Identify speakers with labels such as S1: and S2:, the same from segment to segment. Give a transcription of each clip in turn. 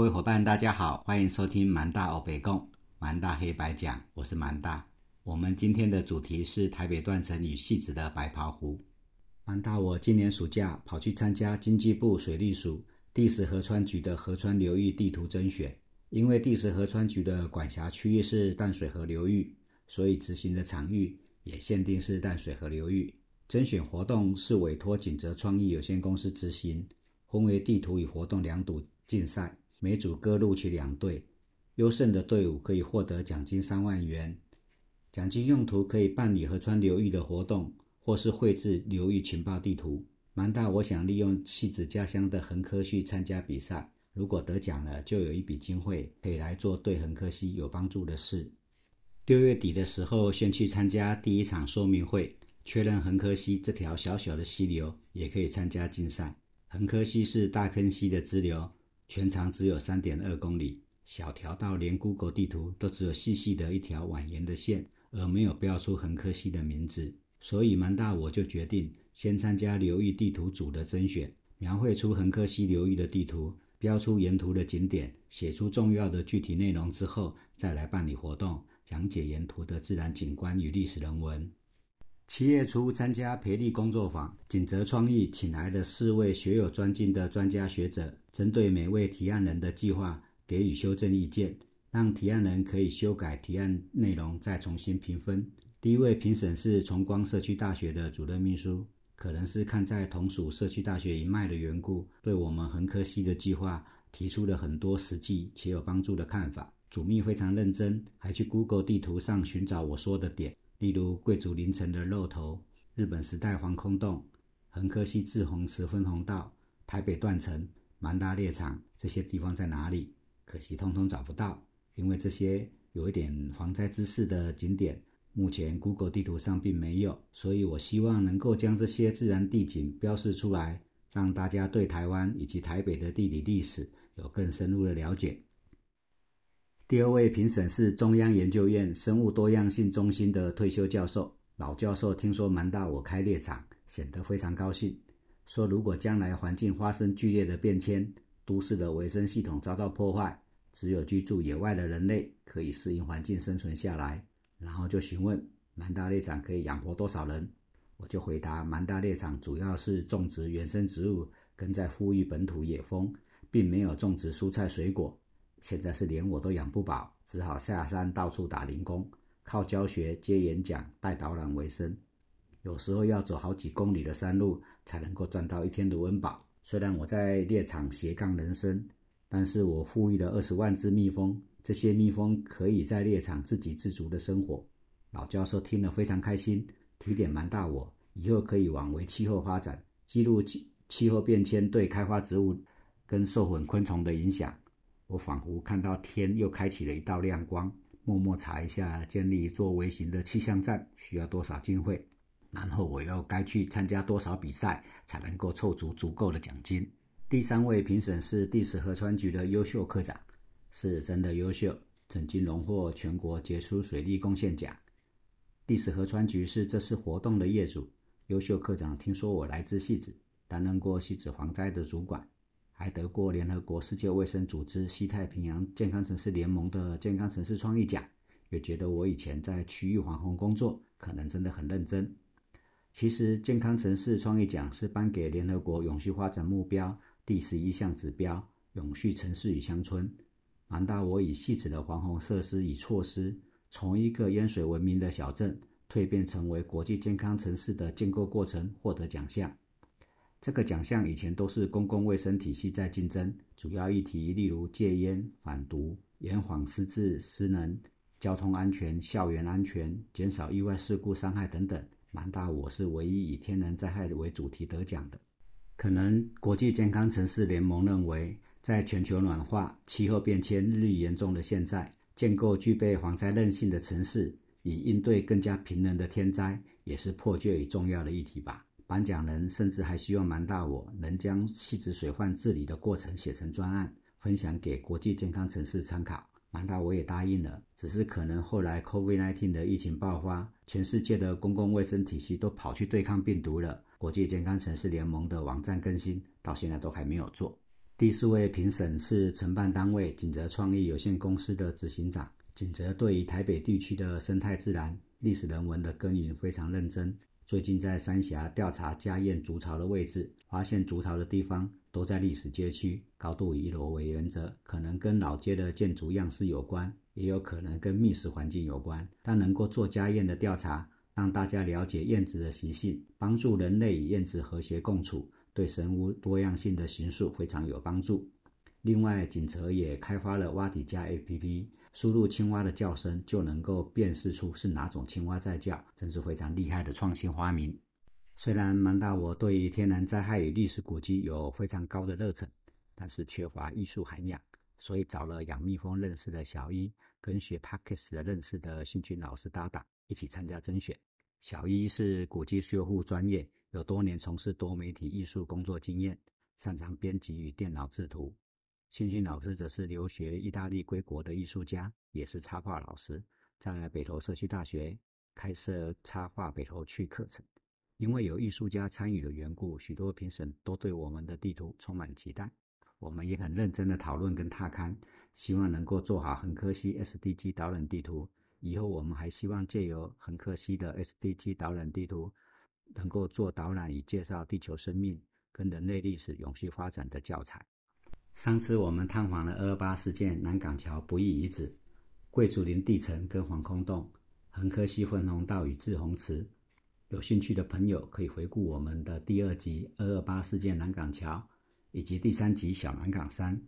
S1: 各位伙伴，大家好，欢迎收听蛮大欧北共蛮大黑白讲，我是蛮大。我们今天的主题是台北断层与戏子的白袍湖。蛮大，我今年暑假跑去参加经济部水利署第十河川局的河川流域地图甄选。因为第十河川局的管辖区域是淡水河流域，所以执行的场域也限定是淡水河流域。甄选活动是委托锦泽创意有限公司执行，分为地图与活动两组竞赛。每组各录取两队，优胜的队伍可以获得奖金三万元。奖金用途可以办理河川流域的活动，或是绘制流域情报地图。蛮大，我想利用戏子家乡的横科去参加比赛，如果得奖了，就有一笔经费可以来做对横科溪有帮助的事。六月底的时候，先去参加第一场说明会，确认横科溪这条小小的溪流也可以参加竞赛。横科溪是大坑溪的支流。全长只有三点二公里，小条到连 Google 地图都只有细细的一条蜿蜒的线，而没有标出横科溪的名字。所以蛮大我就决定先参加流域地图组的甄选，描绘出横科溪流域的地图，标出沿途的景点，写出重要的具体内容之后，再来办理活动，讲解沿途的自然景观与历史人文。七月初参加培力工作坊，锦泽创意请来了四位学有专精的专家学者，针对每位提案人的计划给予修正意见，让提案人可以修改提案内容，再重新评分。第一位评审是崇光社区大学的主任秘书，可能是看在同属社区大学一脉的缘故，对我们横科系的计划提出了很多实际且有帮助的看法。主秘非常认真，还去 Google 地图上寻找我说的点。例如贵族林城的肉头、日本时代防空洞、横科西志红池分洪道、台北断层、蛮大猎场这些地方在哪里？可惜通通找不到，因为这些有一点防灾知识的景点，目前 Google 地图上并没有。所以我希望能够将这些自然地景标示出来，让大家对台湾以及台北的地理历史有更深入的了解。第二位评审是中央研究院生物多样性中心的退休教授老教授，听说蛮大我开猎场，显得非常高兴，说如果将来环境发生剧烈的变迁，都市的维生系统遭到破坏，只有居住野外的人类可以适应环境生存下来。然后就询问蛮大猎场可以养活多少人，我就回答蛮大猎场主要是种植原生植物，跟在富裕本土野蜂，并没有种植蔬菜水果。现在是连我都养不饱，只好下山到处打零工，靠教学、接演讲、带导览为生。有时候要走好几公里的山路，才能够赚到一天的温饱。虽然我在猎场斜杠人生，但是我富裕了二十万只蜜蜂，这些蜜蜂可以在猎场自给自足的生活。老教授听了非常开心，提点蛮大我，以后可以往为气候发展，记录气气候变迁对开花植物跟受粉昆虫的影响。我仿佛看到天又开启了一道亮光，默默查一下建立一座微型的气象站需要多少经费，然后我又该去参加多少比赛才能够凑足足够的奖金。第三位评审是第十河川局的优秀科长，是真的优秀，曾经荣获全国杰出水利贡献奖。第十河川局是这次活动的业主，优秀科长听说我来自戏子，担任过戏子防灾的主管。还得过联合国世界卫生组织西太平洋健康城市联盟的健康城市创意奖，也觉得我以前在区域防洪工作可能真的很认真。其实健康城市创意奖是颁给联合国永续发展目标第十一项指标“永续城市与乡村”。蛮大我以细致的防洪设施与措施，从一个淹水闻名的小镇蜕变成为国际健康城市的建构过程，获得奖项。这个奖项以前都是公共卫生体系在竞争，主要议题例如戒烟、反毒、延缓失智、失能、交通安全、校园安全、减少意外事故伤害等等。蛮大我是唯一以天然灾害为主题得奖的。可能国际健康城市联盟认为，在全球暖化、气候变迁日益严重的现在，建构具备防灾韧性的城市，以应对更加频能的天灾，也是迫切与重要的议题吧。颁奖人甚至还希望蛮大我能将细致水患治理的过程写成专案，分享给国际健康城市参考。蛮大我也答应了，只是可能后来 COVID-19 的疫情爆发，全世界的公共卫生体系都跑去对抗病毒了。国际健康城市联盟的网站更新到现在都还没有做。第四位评审是承办单位锦泽创意有限公司的执行长。锦泽对于台北地区的生态自然、历史人文的耕耘非常认真。最近在三峡调查家燕竹巢的位置，发现竹巢的地方都在历史街区，高度以一楼为原则，可能跟老街的建筑样式有关，也有可能跟觅食环境有关。但能够做家燕的调查，让大家了解燕子的习性，帮助人类与燕子和谐共处。对生物多样性的形塑非常有帮助。另外，锦泽也开发了挖底加 APP，输入青蛙的叫声就能够辨识出是哪种青蛙在叫，真是非常厉害的创新发明。虽然蛮大我对于天然灾害与历史古迹有非常高的热忱，但是缺乏艺术涵养，所以找了养蜜蜂认识的小一跟学 Parkes 的认识的兴趣老师搭档一起参加甄选。小一是古迹修复专业。有多年从事多媒体艺术工作经验，擅长编辑与电脑制图。新勋老师则是留学意大利归国的艺术家，也是插画老师，在北投社区大学开设插画北投区课程。因为有艺术家参与的缘故，许多评审都对我们的地图充满期待。我们也很认真的讨论跟踏勘，希望能够做好横科西 SDG 导览地图。以后我们还希望借由横科西的 SDG 导览地图。能够做导览与介绍地球生命跟人类历史永续发展的教材。上次我们探访了二二八事件南港桥不义遗址、贵族林地层跟防空洞、横科西分洪道与志洪池。有兴趣的朋友可以回顾我们的第二集二二八事件南港桥，以及第三集小南港山。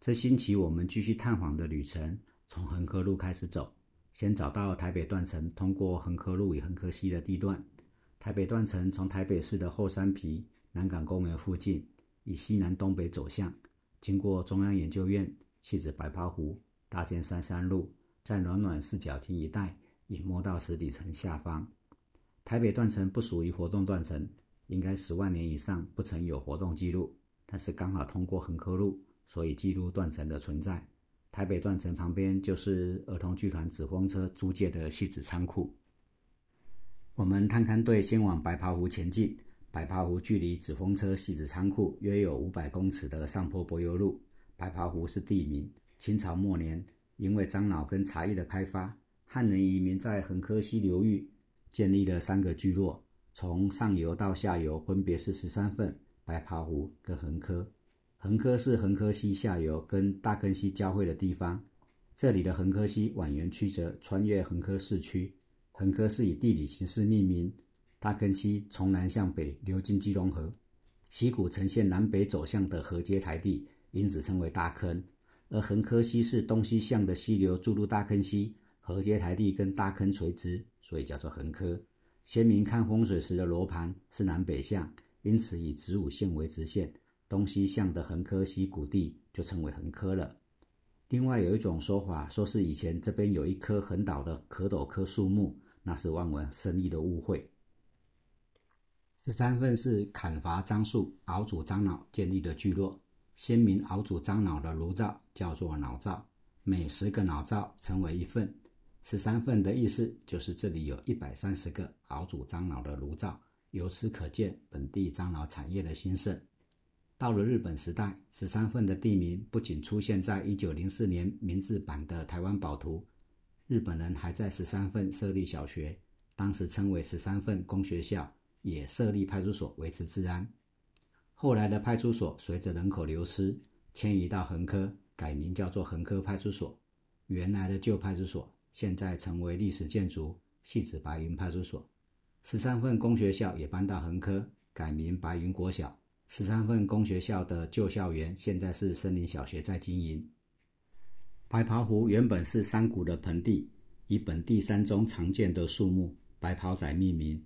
S1: 这星期我们继续探访的旅程，从横科路开始走，先找到台北断层，通过横科路与横科西的地段。台北断层从台北市的后山皮南港公园附近，以西南东北走向，经过中央研究院、戏子白袍湖、大尖山山路，在暖暖四角亭一带，隐没到石底层下方。台北断层不属于活动断层，应该十万年以上不曾有活动记录，但是刚好通过横科路，所以记录断层的存在。台北断层旁边就是儿童剧团纸风车租借的戏子仓库。我们探勘队先往白袍湖前进。白袍湖距离纸风车戏子仓库约有五百公尺的上坡柏油路。白袍湖是地名，清朝末年因为樟脑跟茶叶的开发，汉人移民在横科溪流域建立了三个聚落，从上游到下游分别是十三份、白袍湖跟横科。横科是横科溪下游跟大坑溪交汇的地方，这里的横科溪蜿蜒曲折，穿越横科市区。横科是以地理形势命名，大坑溪从南向北流经基隆河，溪谷呈现南北走向的河阶台地，因此称为大坑。而横科溪是东西向的溪流注入大坑溪，河阶台地跟大坑垂直，所以叫做横科。先民看风水时的罗盘是南北向，因此以子午线为直线，东西向的横科溪谷地就称为横科了。另外有一种说法，说是以前这边有一棵横倒的壳斗科树木。那是望文生义的误会。十三份是砍伐樟树、熬煮樟脑建立的聚落。先民熬煮樟脑的炉灶叫做脑灶，每十个脑灶成为一份。十三份的意思就是这里有一百三十个熬煮樟脑的炉灶。由此可见本地樟脑产业的兴盛。到了日本时代，十三份的地名不仅出现在一九零四年明治版的台湾宝图。日本人还在十三份设立小学，当时称为十三份公学校，也设立派出所维持治安。后来的派出所随着人口流失，迁移到横科，改名叫做横科派出所。原来的旧派出所现在成为历史建筑，戏子白云派出所。十三份公学校也搬到横科，改名白云国小。十三份公学校的旧校园现在是森林小学在经营。白袍湖原本是山谷的盆地，以本地山中常见的树木白袍仔命名。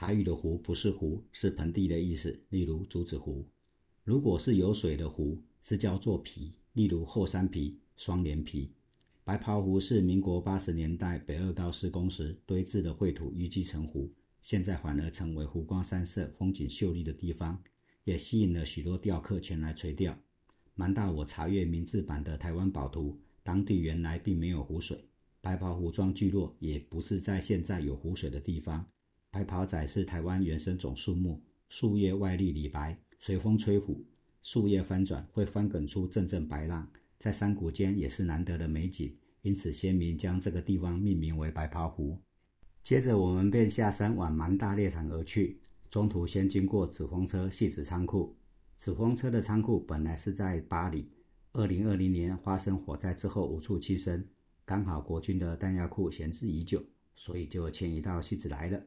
S1: 台语的湖不是湖，是盆地的意思，例如竹子湖。如果是有水的湖，是叫做皮，例如后山皮、双连皮。白袍湖是民国八十年代北二高施工时堆置的秽土淤积成湖，现在反而成为湖光山色、风景秀丽的地方，也吸引了许多钓客前来垂钓。蛮大我查阅明治版的台湾宝图。当地原来并没有湖水，白袍湖庄聚落也不是在现在有湖水的地方。白袍仔是台湾原生种树木，树叶外绿里白，随风吹拂，树叶翻转会翻滚出阵阵白浪，在山谷间也是难得的美景，因此先民将这个地方命名为白袍湖。接着我们便下山往蛮大猎场而去，中途先经过纸风车戏子仓库。纸风车的仓库本来是在巴黎，二零二零年发生火灾之后无处栖身，刚好国军的弹药库闲置已久，所以就迁移到戏子来了。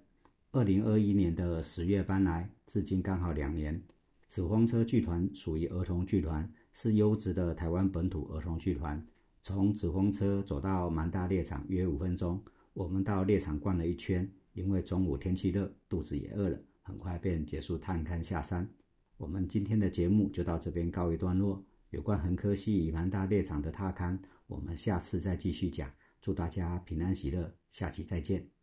S1: 二零二一年的十月搬来，至今刚好两年。纸风车剧团属于儿童剧团，是优质的台湾本土儿童剧团。从纸风车走到蛮大猎场约五分钟。我们到猎场逛了一圈，因为中午天气热，肚子也饿了，很快便结束探勘下山。我们今天的节目就到这边告一段落。有关横科西与蛮大猎场的踏勘，我们下次再继续讲。祝大家平安喜乐，下期再见。